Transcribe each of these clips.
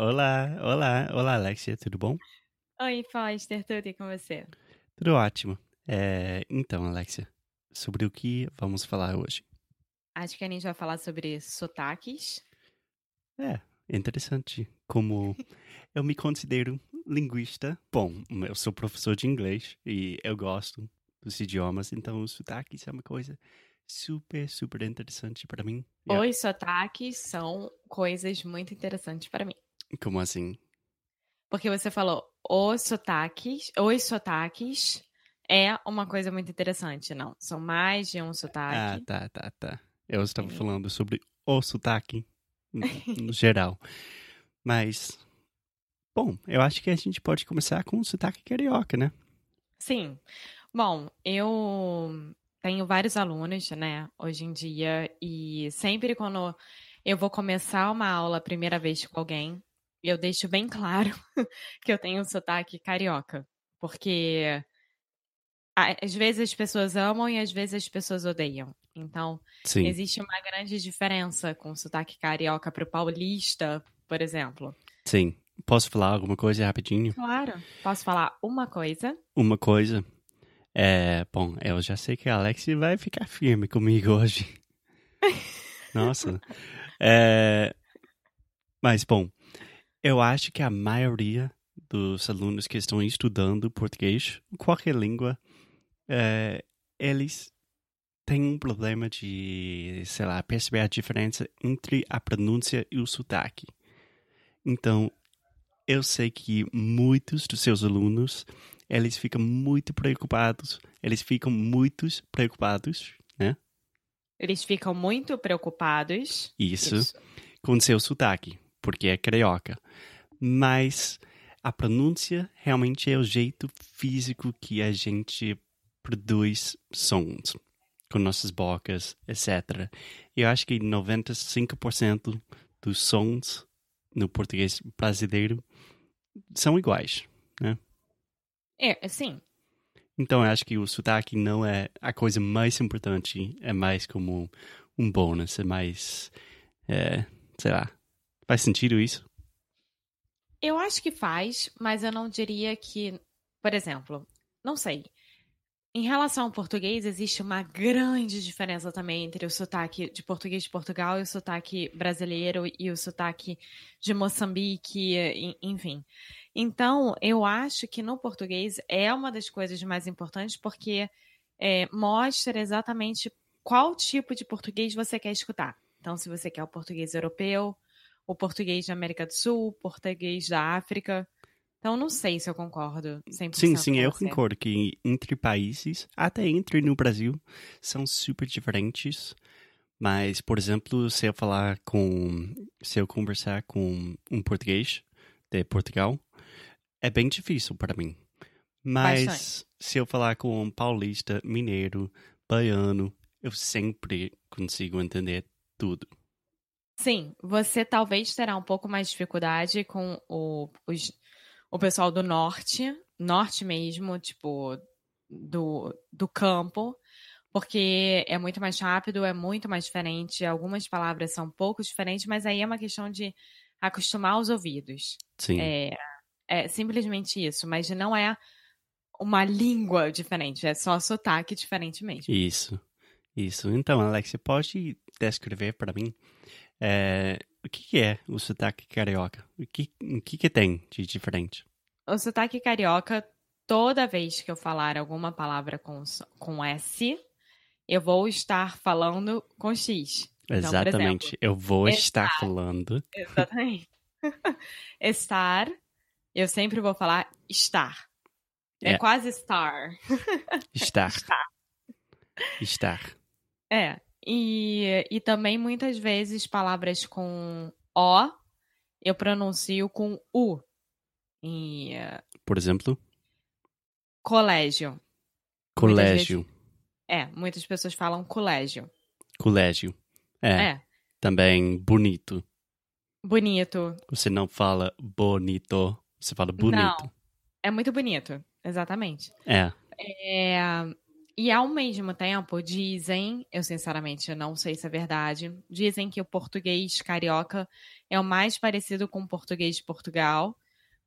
Olá, olá, olá, Alexia, tudo bom? Oi, Foster, tudo e com você? Tudo ótimo. É, então, Alexia, sobre o que vamos falar hoje? Acho que a gente vai falar sobre sotaques. É, interessante. Como eu me considero linguista. Bom, eu sou professor de inglês e eu gosto dos idiomas, então os sotaques é uma coisa super, super interessante para mim. Yeah. Os sotaques são coisas muito interessantes para mim. Como assim? Porque você falou os sotaques, os sotaques é uma coisa muito interessante, não? São mais de um Ah, sotaque. tá, tá, tá. Eu estava falando sobre o sotaque no geral. Mas, bom, eu acho que a gente pode começar com o sotaque carioca, né? Sim. Bom, eu tenho vários alunos, né, hoje em dia, e sempre quando eu vou começar uma aula a primeira vez com alguém, eu deixo bem claro que eu tenho um sotaque carioca, porque às vezes as pessoas amam e às vezes as pessoas odeiam. Então, Sim. existe uma grande diferença com o sotaque carioca para o paulista, por exemplo. Sim. Posso falar alguma coisa rapidinho? Claro. Posso falar uma coisa? Uma coisa. É, bom, eu já sei que a Alex vai ficar firme comigo hoje. Nossa. É, mas, bom, eu acho que a maioria dos alunos que estão estudando português, qualquer língua, é, eles têm um problema de, sei lá, perceber a diferença entre a pronúncia e o sotaque. Então, eu sei que muitos dos seus alunos, eles ficam muito preocupados, eles ficam muito preocupados, né? Eles ficam muito preocupados. Isso, com seu sotaque, porque é carioca. Mas a pronúncia realmente é o jeito físico que a gente produz sons com nossas bocas, etc. Eu acho que 95% dos sons no português brasileiro são iguais. É, sim. Então eu acho que o sotaque não é a coisa mais importante, é mais como um bônus, é mais. É, sei lá. Faz sentido isso? Eu acho que faz, mas eu não diria que, por exemplo, não sei. Em relação ao português, existe uma grande diferença também entre o sotaque de português de Portugal e o sotaque brasileiro e o sotaque de Moçambique, enfim. Então, eu acho que no português é uma das coisas mais importantes porque é, mostra exatamente qual tipo de português você quer escutar. Então, se você quer o português europeu, o português da América do Sul, o português da África. Então, não sei se eu concordo 100% Sim, sim, eu você. concordo que entre países, até entre no Brasil, são super diferentes. Mas, por exemplo, se eu falar com. Se eu conversar com um português de Portugal, é bem difícil para mim. Mas Bastante. se eu falar com um paulista, mineiro, baiano, eu sempre consigo entender tudo. Sim, você talvez terá um pouco mais de dificuldade com o, os- o pessoal do norte, norte mesmo, tipo, do, do campo, porque é muito mais rápido, é muito mais diferente. Algumas palavras são um pouco diferentes, mas aí é uma questão de acostumar os ouvidos. Sim. É, é simplesmente isso, mas não é uma língua diferente, é só sotaque diferente mesmo. Isso. Isso. Então, Alex, você pode descrever para mim é, o que que é o sotaque carioca? O que, o que que tem de diferente? O sotaque carioca, toda vez que eu falar alguma palavra com, com S, eu vou estar falando com X. Então, Exatamente. exemplo, eu vou estar, estar falando. Exatamente. estar, eu sempre vou falar estar. É, é quase estar. Estar. estar. Estar. É. E, e também muitas vezes palavras com O eu pronuncio com U. E, Por exemplo? Colégio. Colégio. Vezes, é, muitas pessoas falam colégio. Colégio. É. é. Também bonito. Bonito. Você não fala bonito, você fala bonito. Não, é muito bonito, exatamente. É. é. E ao mesmo tempo, dizem, eu sinceramente não sei se é verdade, dizem que o português carioca é o mais parecido com o português de Portugal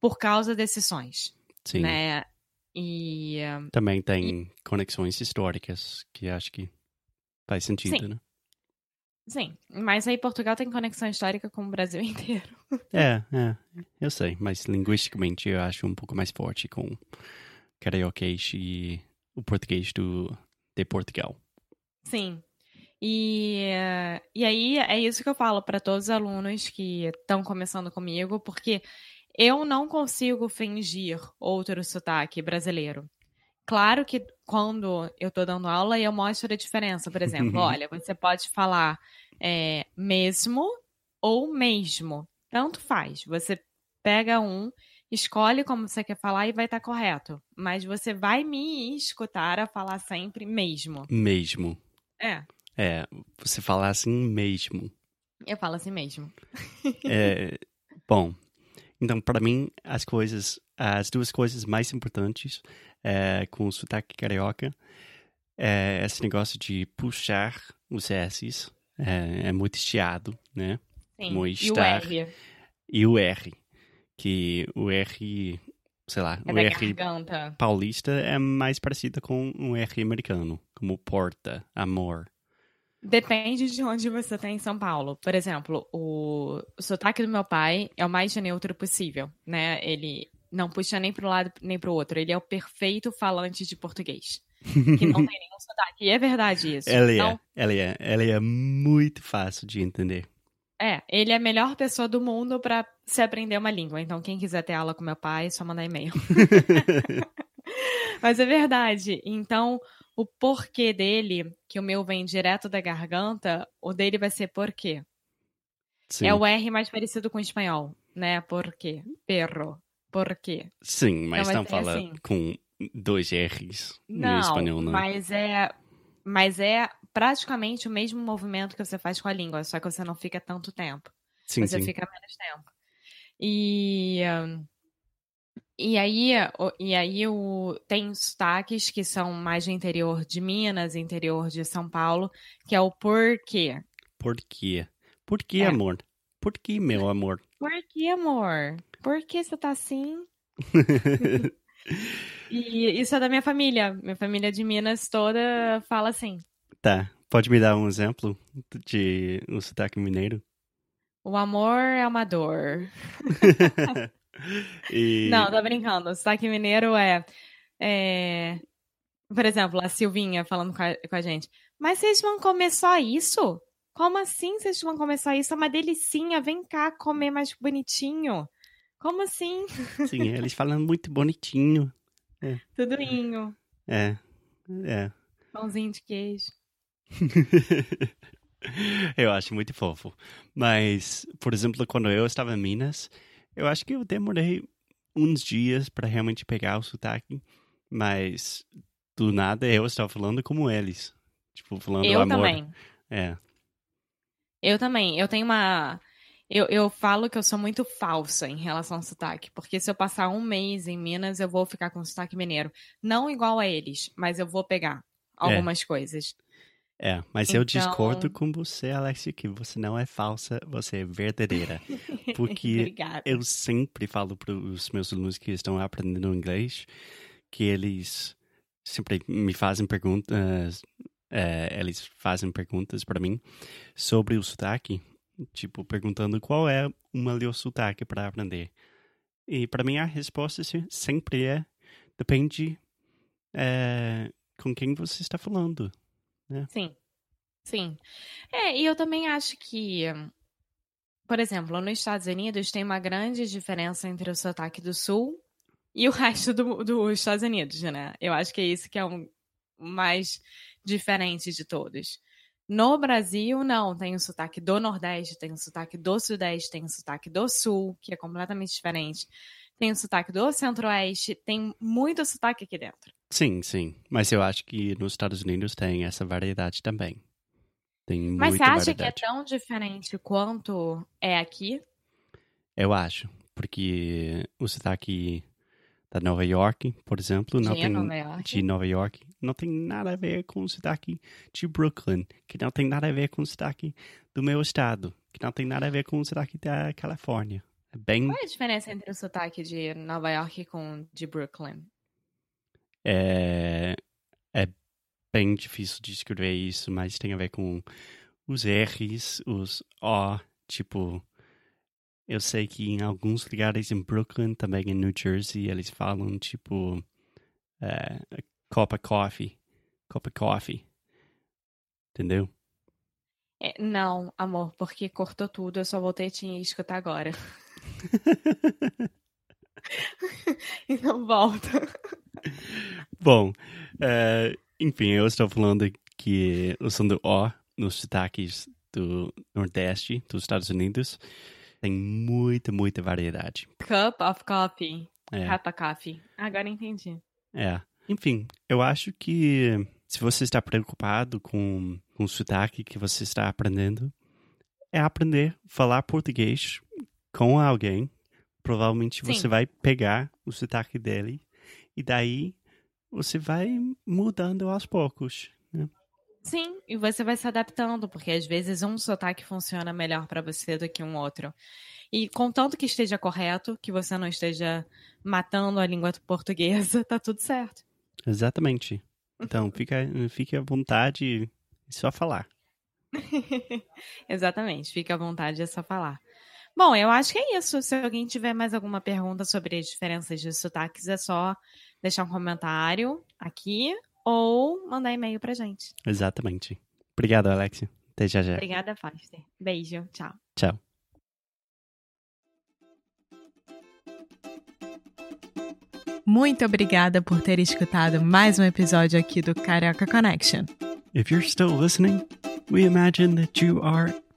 por causa desses sons. Sim. Né? E. Também tem e... conexões históricas que acho que faz sentido, Sim. né? Sim, mas aí Portugal tem conexão histórica com o Brasil inteiro. É, é, eu sei, mas linguisticamente eu acho um pouco mais forte com carioquês e o português do, de Portugal. Sim. E, e aí é isso que eu falo para todos os alunos que estão começando comigo, porque eu não consigo fingir outro sotaque brasileiro. Claro que quando eu estou dando aula, eu mostro a diferença. Por exemplo, olha, você pode falar é, mesmo ou mesmo. Tanto faz. Você pega um, escolhe como você quer falar e vai estar tá correto. Mas você vai me escutar a falar sempre mesmo. Mesmo. É. É, você fala assim mesmo. Eu falo assim mesmo. é, bom, então para mim as coisas, as duas coisas mais importantes é, com o sotaque carioca é esse negócio de puxar os S's. É, é muito estiado, né? Sim, e o R. E o R. Que o R, sei lá, é o R garganta. paulista é mais parecido com o R americano, como porta, amor. Depende de onde você está em São Paulo. Por exemplo, o, o sotaque do meu pai é o mais neutro possível, né? Ele não puxa nem para um lado nem para o outro. Ele é o perfeito falante de português. Que não tem nenhum sotaque. E é verdade isso. Ele então, é, ele é. Ele é muito fácil de entender. É, ele é a melhor pessoa do mundo para se aprender uma língua. Então, quem quiser ter aula com meu pai, é só mandar e-mail. Mas é verdade. Então, o porquê dele, que o meu vem direto da garganta, o dele vai ser porquê. Sim. É o R mais parecido com o espanhol, né? Porquê. Perro. Porquê. Sim, mas então, não fala assim. com dois R's não, no espanhol, não. Mas é, mas é praticamente o mesmo movimento que você faz com a língua, só que você não fica tanto tempo. Sim, você sim. fica menos tempo. E. E aí, e aí o, tem sotaques que são mais do interior de Minas, interior de São Paulo, que é o porquê. Por quê? Por quê, é. amor? Por que, meu amor? Por que, amor? Por que você tá assim? e isso é da minha família. Minha família de Minas toda fala assim. Tá. Pode me dar um exemplo de um sotaque mineiro? O amor é uma dor. e... Não, tô brincando. O sotaque mineiro é, é, Por exemplo, a Silvinha falando com a, com a gente. Mas vocês vão comer só isso? Como assim vocês vão comer só isso? É uma delicinha. Vem cá comer mais bonitinho. Como assim? Sim, eles falam muito bonitinho. É. Tudoinho. É. É. Pãozinho de queijo. eu acho muito fofo. Mas, por exemplo, quando eu estava em Minas, eu acho que eu demorei uns dias para realmente pegar o sotaque, mas do nada eu estava falando como eles. Tipo, falando eu amor. também. É. Eu também. Eu tenho uma. Eu, eu falo que eu sou muito falsa em relação ao sotaque, porque se eu passar um mês em Minas, eu vou ficar com sotaque mineiro. Não igual a eles, mas eu vou pegar algumas é. coisas. É, mas então... eu discordo com você, Alexia, que você não é falsa, você é verdadeira. Porque eu sempre falo para os meus alunos que estão aprendendo inglês que eles sempre me fazem perguntas, é, eles fazem perguntas para mim sobre o sotaque, tipo, perguntando qual é o melhor sotaque para aprender. E para mim a resposta sempre é depende é, com quem você está falando. Né? Sim. Sim. É, e eu também acho que, por exemplo, nos Estados Unidos tem uma grande diferença entre o sotaque do Sul e o resto do, dos Estados Unidos, né? Eu acho que é isso que é o mais diferente de todos. No Brasil, não. Tem o sotaque do Nordeste, tem o sotaque do Sudeste, tem o sotaque do Sul, que é completamente diferente. Tem o sotaque do Centro-Oeste, tem muito sotaque aqui dentro. Sim, sim. Mas eu acho que nos Estados Unidos tem essa variedade também. Tem Mas você acha variedade. que é tão diferente quanto é aqui? Eu acho. Porque o sotaque da Nova York, por exemplo, não de tem Nova York? de Nova York, não tem nada a ver com o sotaque de Brooklyn, que não tem nada a ver com o sotaque do meu estado, que não tem nada a ver com o sotaque da Califórnia. É bem Qual é a diferença entre o sotaque de Nova York com o de Brooklyn? É, é bem difícil de escrever isso, mas tem a ver com os R's, os O, tipo, eu sei que em alguns lugares em Brooklyn, também em New Jersey, eles falam tipo é, of coffee, of coffee, entendeu? É, não, amor, porque cortou tudo, eu só voltei a te escutar agora. então volta. Bom, é, enfim, eu estou falando que o som do O nos sotaques do Nordeste dos Estados Unidos tem muita, muita variedade. Cup of coffee. É, Cup of coffee. Agora entendi. é. Enfim, eu acho que se você está preocupado com, com o sotaque que você está aprendendo, é aprender a falar português com alguém. Provavelmente Sim. você vai pegar o sotaque dele e daí você vai mudando aos poucos. né? Sim, e você vai se adaptando, porque às vezes um sotaque funciona melhor pra você do que um outro. E contanto que esteja correto, que você não esteja matando a língua portuguesa, tá tudo certo. Exatamente. Então, fica, fique à vontade, é só falar. Exatamente, fica à vontade, é só falar. Bom, eu acho que é isso. Se alguém tiver mais alguma pergunta sobre as diferenças de sotaques, é só deixar um comentário aqui ou mandar e-mail pra gente. Exatamente. Obrigado, Alexia. Até já já. Obrigada, Foster. Beijo, tchau. Tchau. Muito obrigada por ter escutado mais um episódio aqui do Carioca Connection. If you're still listening, we imagine that you are